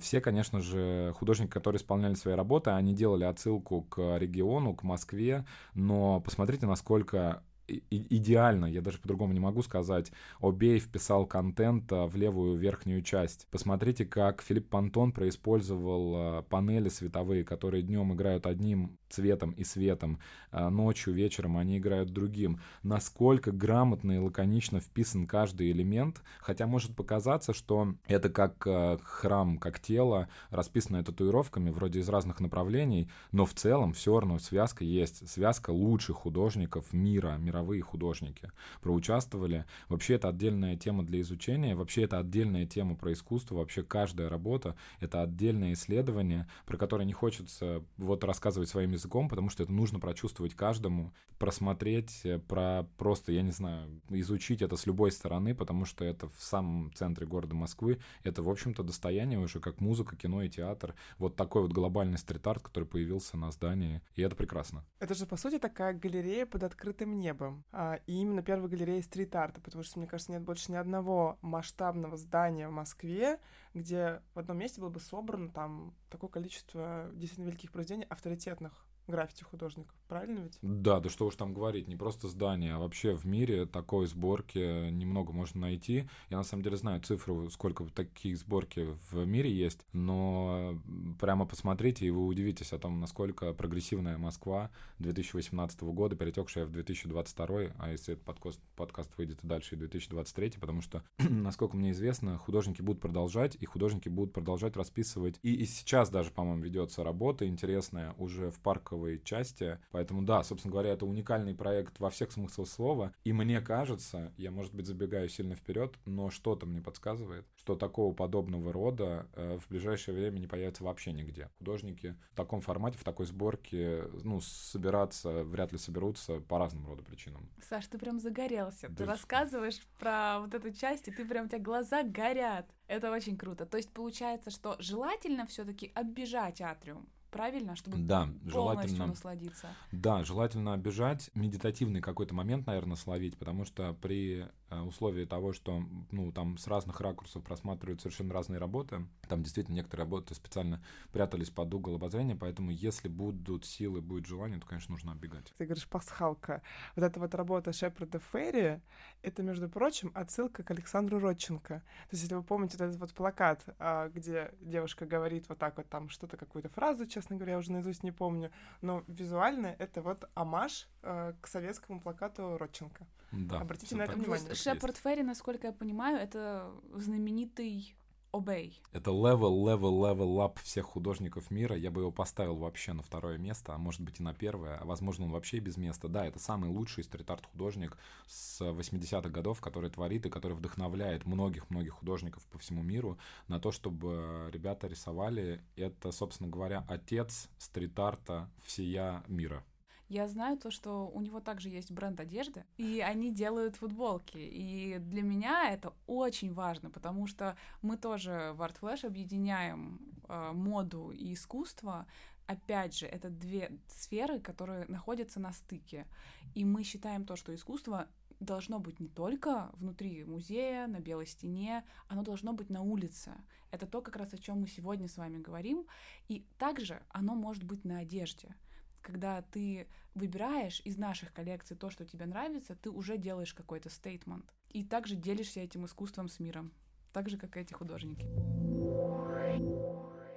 Все, конечно же, художники, которые исполняли свои работы, они делали отсылку к региону, к Москве, но посмотрите, насколько идеально, я даже по-другому не могу сказать, Обей вписал контент в левую верхнюю часть. Посмотрите, как Филипп Пантон происпользовал а, панели световые, которые днем играют одним цветом и светом, а ночью, вечером они играют другим. Насколько грамотно и лаконично вписан каждый элемент, хотя может показаться, что это как а, храм, как тело, расписанное татуировками, вроде из разных направлений, но в целом все равно связка есть. Связка лучших художников мира, мировые художники проучаствовали. Вообще это отдельная тема для изучения, вообще это отдельная тема про искусство, вообще каждая работа — это отдельное исследование, про которое не хочется вот рассказывать своими языком, потому что это нужно прочувствовать каждому, просмотреть, э, про просто, я не знаю, изучить это с любой стороны, потому что это в самом центре города Москвы. Это, в общем-то, достояние уже как музыка, кино и театр. Вот такой вот глобальный стрит-арт, который появился на здании, и это прекрасно. Это же, по сути, такая галерея под открытым небом. А, и именно первая галерея стрит-арта, потому что, мне кажется, нет больше ни одного масштабного здания в Москве, где в одном месте было бы собрано там такое количество действительно великих произведений авторитетных граффити художников, правильно ведь? Да, да что уж там говорить, не просто здание, а вообще в мире такой сборки немного можно найти. Я на самом деле знаю цифру, сколько таких сборки в мире есть, но прямо посмотрите, и вы удивитесь о том, насколько прогрессивная Москва 2018 года, перетекшая в 2022, а если этот подкаст, подкаст выйдет и дальше, и 2023, потому что, насколько мне известно, художники будут продолжать, и художники будут продолжать расписывать. И, и сейчас даже, по-моему, ведется работа интересная уже в парковом парковой части. Поэтому да, собственно говоря, это уникальный проект во всех смыслах слова. И мне кажется, я, может быть, забегаю сильно вперед, но что-то мне подсказывает, что такого подобного рода э, в ближайшее время не появится вообще нигде. Художники в таком формате, в такой сборке, ну, собираться вряд ли соберутся по разным роду причинам. Саш, ты прям загорелся. Да. Ты рассказываешь про вот эту часть, и ты прям, у тебя глаза горят. Это очень круто. То есть получается, что желательно все-таки оббежать атриум правильно, чтобы да, полностью желательно, насладиться. Да, желательно обижать, медитативный какой-то момент, наверное, словить, потому что при условии того, что ну, там с разных ракурсов просматривают совершенно разные работы. Там действительно некоторые работы специально прятались под угол обозрения, поэтому если будут силы, будет желание, то, конечно, нужно оббегать. Ты говоришь, пасхалка. Вот эта вот работа Шепарда Ферри, это, между прочим, отсылка к Александру Родченко. То есть, если вы помните вот этот вот плакат, а, где девушка говорит вот так вот там что-то, какую-то фразу, честно говоря, я уже наизусть не помню, но визуально это вот амаш э, к советскому плакату Родченко. Да, Обратите на это внимание. Шепард Ферри, насколько я понимаю, это знаменитый Обей. Это level, level, level up всех художников мира. Я бы его поставил вообще на второе место, а может быть и на первое, а возможно он вообще без места. Да, это самый лучший стрит-арт художник с 80-х годов, который творит и который вдохновляет многих-многих художников по всему миру на то, чтобы ребята рисовали. Это, собственно говоря, отец стрит-арта всея мира. Я знаю то, что у него также есть бренд одежды, и они делают футболки. И для меня это очень важно, потому что мы тоже в Art Flash объединяем э, моду и искусство. Опять же, это две сферы, которые находятся на стыке. И мы считаем то, что искусство должно быть не только внутри музея, на белой стене, оно должно быть на улице. Это то, как раз о чем мы сегодня с вами говорим. И также оно может быть на одежде. Когда ты выбираешь из наших коллекций то, что тебе нравится, ты уже делаешь какой-то стейтмент. И также делишься этим искусством с миром. Так же, как и эти художники.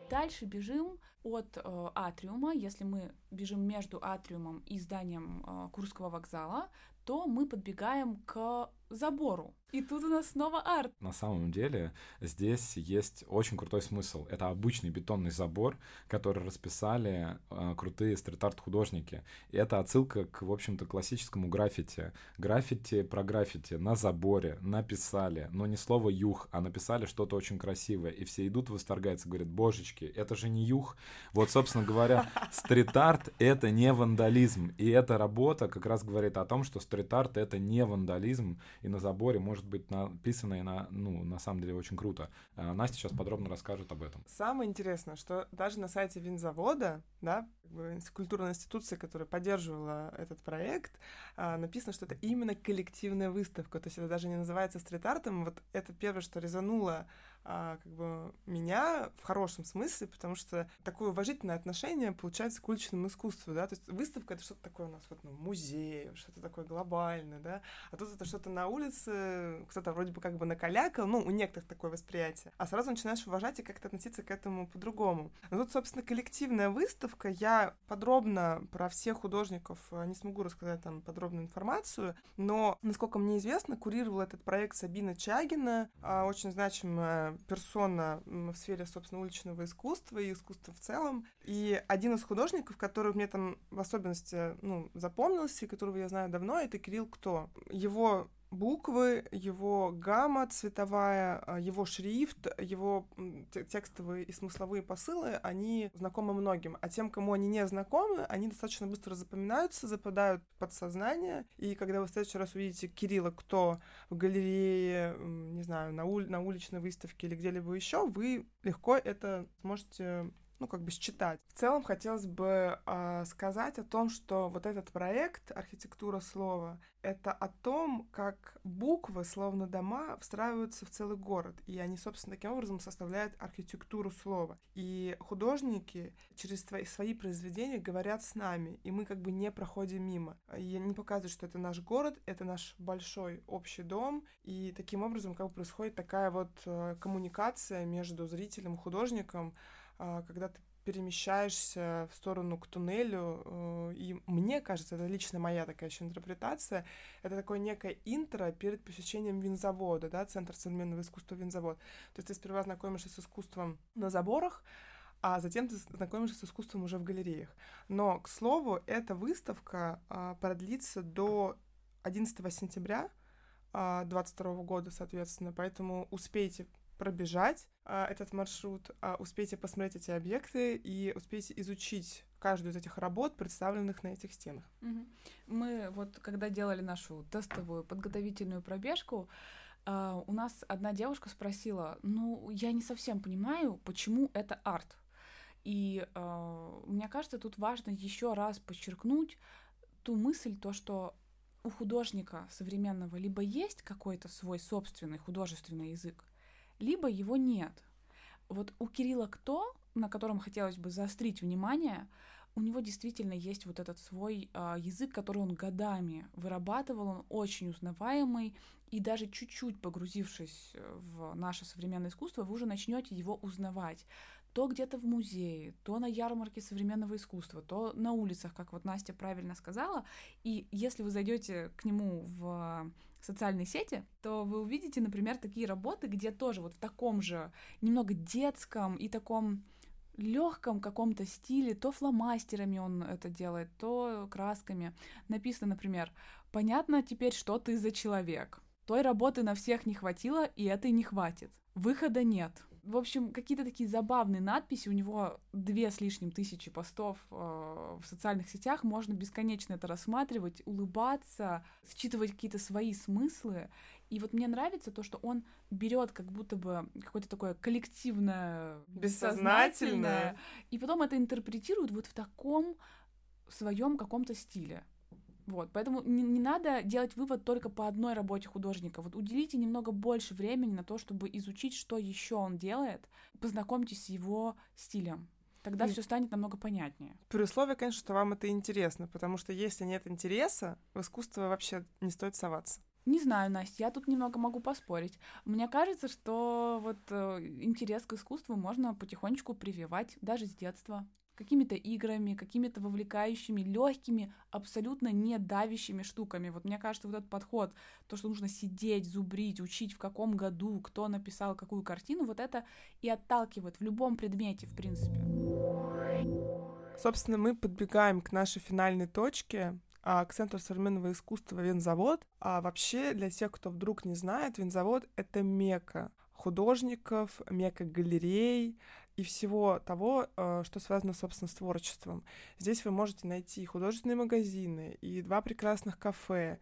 Дальше бежим от э, атриума. Если мы бежим между атриумом и зданием э, Курского вокзала, то мы подбегаем к забору. И тут у нас снова арт. На самом деле здесь есть очень крутой смысл. Это обычный бетонный забор, который расписали э, крутые стрит-арт художники. И это отсылка к, в общем-то, классическому граффити. Граффити про граффити на заборе написали, но не слово юх, а написали что-то очень красивое. И все идут, восторгаются, говорят, божечки, это же не юх. Вот, собственно говоря, стрит-арт — это не вандализм. И эта работа как раз говорит о том, что стрит-арт — это не вандализм, и на заборе может быть написано, и на, ну, на самом деле очень круто. А, Настя сейчас подробно расскажет об этом. Самое интересное, что даже на сайте винзавода, да, культурная институция, которая поддерживала этот проект, а, написано, что это именно коллективная выставка, то есть это даже не называется стрит-артом, вот это первое, что резануло а, как бы меня в хорошем смысле, потому что такое уважительное отношение получается к уличному искусству, да, то есть выставка это что-то такое у нас вот ну, музей, что-то такое глобальное, да, а тут это что-то на улице, кто-то вроде бы как бы накалякал, ну, у некоторых такое восприятие, а сразу начинаешь уважать и как-то относиться к этому по-другому. Но тут, собственно, коллективная выставка, я подробно про всех художников э, не смогу рассказать там подробную информацию, но, насколько мне известно, курировал этот проект Сабина Чагина, а, очень значимая персона в сфере, собственно, уличного искусства и искусства в целом. И один из художников, который мне там в особенности ну, запомнился, и которого я знаю давно, это Кирилл Кто. Его буквы, его гамма цветовая, а, его шрифт, его текстовые и смысловые посылы, они знакомы многим. А тем, кому они не знакомы, они достаточно быстро запоминаются, западают в подсознание. И когда вы в следующий раз увидите Кирилла, кто в галерее, не знаю, на, ули на уличной выставке или где-либо еще, вы легко это сможете ну, как бы считать. В целом хотелось бы э, сказать о том, что вот этот проект «Архитектура слова» — это о том, как буквы, словно дома, встраиваются в целый город, и они, собственно, таким образом составляют архитектуру слова. И художники через свои, свои произведения говорят с нами, и мы как бы не проходим мимо. И они показывают, что это наш город, это наш большой общий дом, и таким образом как бы происходит такая вот э, коммуникация между зрителем и художником, когда ты перемещаешься в сторону к туннелю, э, и мне кажется, это лично моя такая еще интерпретация, это такое некое интро перед посещением винзавода, да, Центр современного искусства винзавод. То есть ты сперва знакомишься с искусством на заборах, а затем ты знакомишься с искусством уже в галереях. Но, к слову, эта выставка а, продлится до 11 сентября 2022 а, года, соответственно, поэтому успейте пробежать а, этот маршрут, а успейте посмотреть эти объекты и успейте изучить каждую из этих работ, представленных на этих стенах. Мы вот, когда делали нашу тестовую подготовительную пробежку, Uh, у нас одна девушка спросила, ну, я не совсем понимаю, почему это арт. И uh, мне кажется, тут важно еще раз подчеркнуть ту мысль, то, что у художника современного либо есть какой-то свой собственный художественный язык, либо его нет. Вот у Кирилла кто, на котором хотелось бы заострить внимание, у него действительно есть вот этот свой э, язык, который он годами вырабатывал, он очень узнаваемый, и даже чуть-чуть погрузившись в наше современное искусство, вы уже начнете его узнавать. То где-то в музее, то на ярмарке современного искусства, то на улицах, как вот Настя правильно сказала. И если вы зайдете к нему в социальные сети, то вы увидите, например, такие работы, где тоже вот в таком же немного детском и таком легком каком-то стиле, то фломастерами он это делает, то красками. Написано, например, «Понятно теперь, что ты за человек». Той работы на всех не хватило, и этой не хватит. Выхода нет. В общем, какие-то такие забавные надписи. У него две с лишним тысячи постов э, в социальных сетях. Можно бесконечно это рассматривать, улыбаться, считывать какие-то свои смыслы. И вот мне нравится то, что он берет как будто бы какое-то такое коллективное, бессознательное, и потом это интерпретирует вот в таком своем каком-то стиле. Вот, поэтому не, не надо делать вывод только по одной работе художника. Вот уделите немного больше времени на то, чтобы изучить, что еще он делает, познакомьтесь с его стилем. Тогда все станет намного понятнее. При условии, конечно, что вам это интересно, потому что если нет интереса, в искусство вообще не стоит соваться. Не знаю, Настя, я тут немного могу поспорить. Мне кажется, что вот э, интерес к искусству можно потихонечку прививать даже с детства какими-то играми, какими-то вовлекающими, легкими, абсолютно не давящими штуками. Вот мне кажется, вот этот подход, то, что нужно сидеть, зубрить, учить, в каком году, кто написал какую картину, вот это и отталкивает в любом предмете, в принципе. Собственно, мы подбегаем к нашей финальной точке, а, к Центру современного искусства «Винзавод». А вообще, для тех, кто вдруг не знает, «Винзавод» — это мека художников, мека галерей, и всего того, э, что связано, собственно, с творчеством. Здесь вы можете найти художественные магазины, и два прекрасных кафе,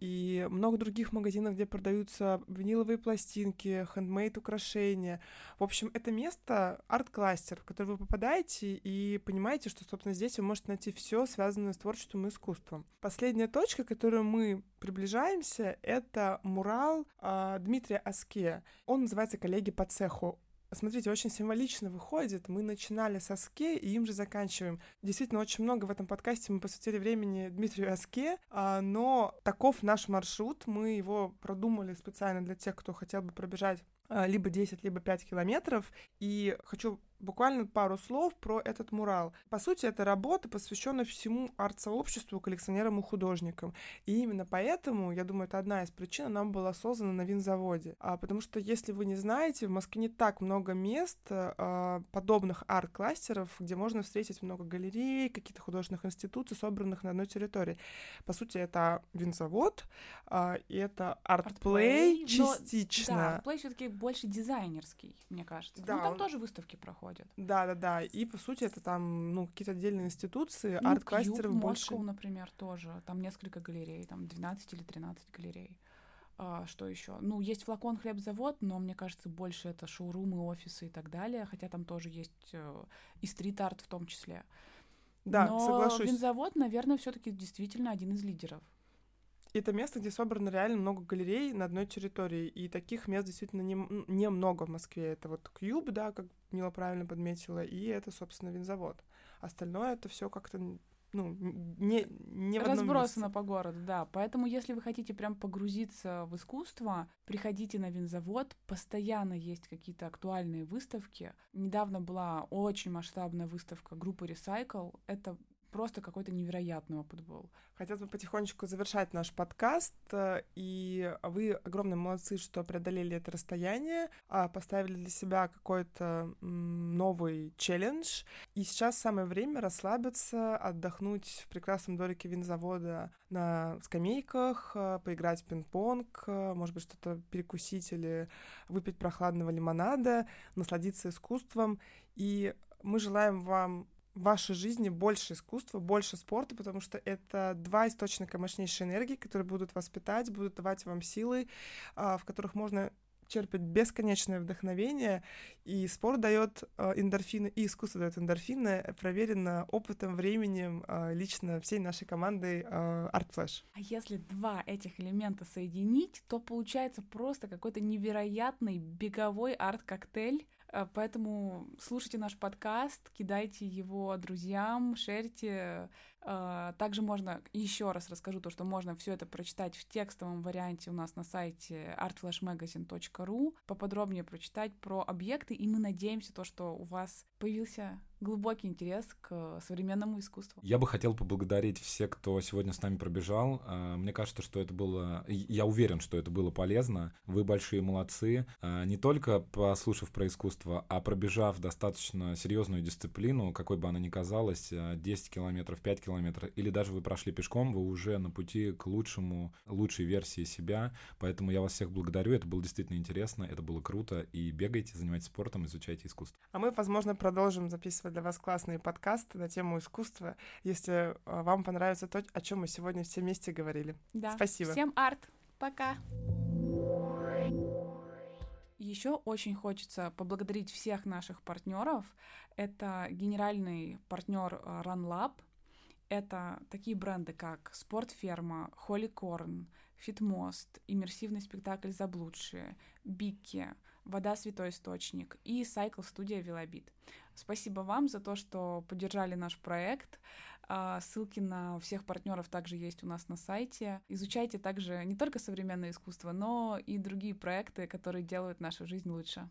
и много других магазинов, где продаются виниловые пластинки, хендмейд украшения. В общем, это место арт-кластер, в который вы попадаете и понимаете, что, собственно, здесь вы можете найти все связанное с творчеством и искусством. Последняя точка, к которой мы приближаемся, это мурал э, Дмитрия Аске. Он называется «Коллеги по цеху». Смотрите, очень символично выходит. Мы начинали с Аске, и им же заканчиваем. Действительно, очень много в этом подкасте мы посвятили времени Дмитрию Аске, а, но таков наш маршрут. Мы его продумали специально для тех, кто хотел бы пробежать а, либо 10, либо 5 километров. И хочу буквально пару слов про этот мурал. По сути, это работа, посвященная всему арт-сообществу, коллекционерам и художникам. И именно поэтому, я думаю, это одна из причин, она была создана на винзаводе. А, потому что, если вы не знаете, в Москве не так много мест, а, подобных арт-кластеров, где можно встретить много галерей, каких-то художественных институций, собранных на одной территории. По сути, это винзавод, а, и это арт-плей частично. Но, да, арт-плей все таки больше дизайнерский, мне кажется. Да, ну, там он... тоже выставки проходят. Да, да, да. И по сути это там ну какие-то отдельные институции, ну, арт-кластеров больше. Москва, например, тоже. Там несколько галерей, там 12 или 13 галерей. А, что еще? Ну, есть флакон хлебзавод, но мне кажется, больше это шоурумы, офисы и так далее, хотя там тоже есть э, и стрит-арт в том числе. Да, но соглашусь. Винзавод, наверное, все-таки действительно один из лидеров это место, где собрано реально много галерей на одной территории, и таких мест действительно не, не много в Москве. Это вот Кьюб, да, как Мила правильно подметила, и это, собственно, винзавод. Остальное это все как-то ну, не, не в Разбросано месте. по городу, да. Поэтому, если вы хотите прям погрузиться в искусство, приходите на винзавод. Постоянно есть какие-то актуальные выставки. Недавно была очень масштабная выставка группы Recycle. Это просто какой-то невероятный опыт был. Хотелось бы потихонечку завершать наш подкаст, э, и вы огромные молодцы, что преодолели это расстояние, а, поставили для себя какой-то новый челлендж, и сейчас самое время расслабиться, отдохнуть в прекрасном дворике винзавода на скамейках, э, поиграть в пинг-понг, э, может быть, что-то перекусить или выпить прохладного лимонада, насладиться искусством, и мы желаем вам в вашей жизни больше искусства, больше спорта, потому что это два источника мощнейшей энергии, которые будут вас питать, будут давать вам силы, а, в которых можно черпать бесконечное вдохновение, и спорт дает э, эндорфины, и искусство дает эндорфины, проверено опытом, временем, э, лично всей нашей командой э, Art Flash. А если два этих элемента соединить, то получается просто какой-то невероятный беговой арт-коктейль, Э, поэтому слушайте наш подкаст, кидайте его друзьям, шерьте. Э, также можно, еще раз расскажу то, что можно все это прочитать в текстовом варианте у нас на сайте artflashmagazine.ru, поподробнее прочитать про объекты, и мы надеемся то, что у вас появился глубокий интерес к современному искусству. Я бы хотел поблагодарить всех, кто сегодня с нами пробежал. А, мне кажется, что это было... Я уверен, что это было полезно. Вы большие молодцы. А, не только послушав про искусство, а пробежав достаточно серьезную дисциплину, какой бы она ни казалась, 10 а, километров, 5 километров, или даже вы прошли пешком, вы уже на пути к лучшему, лучшей версии себя. Поэтому я вас всех благодарю. Это было действительно интересно, это было круто. И бегайте, занимайтесь спортом, изучайте искусство. А мы, возможно, продолжим записывать для вас классные подкасты на тему искусства, если а, вам понравится то, о чем мы сегодня все вместе говорили. Да. Спасибо. Всем арт. Пока. Еще очень хочется поблагодарить всех наших партнеров. Это генеральный партнер а, RunLab. Это такие бренды, как Спортферма, Холли Корн, Фитмост, иммерсивный спектакль «Заблудшие», Бикки, «Вода — святой источник» и Cycle студия «Велобит». Спасибо вам за то, что поддержали наш проект. А, ссылки на всех партнеров также есть у нас на сайте. Изучайте также не только современное искусство, но и другие проекты, которые делают нашу жизнь лучше.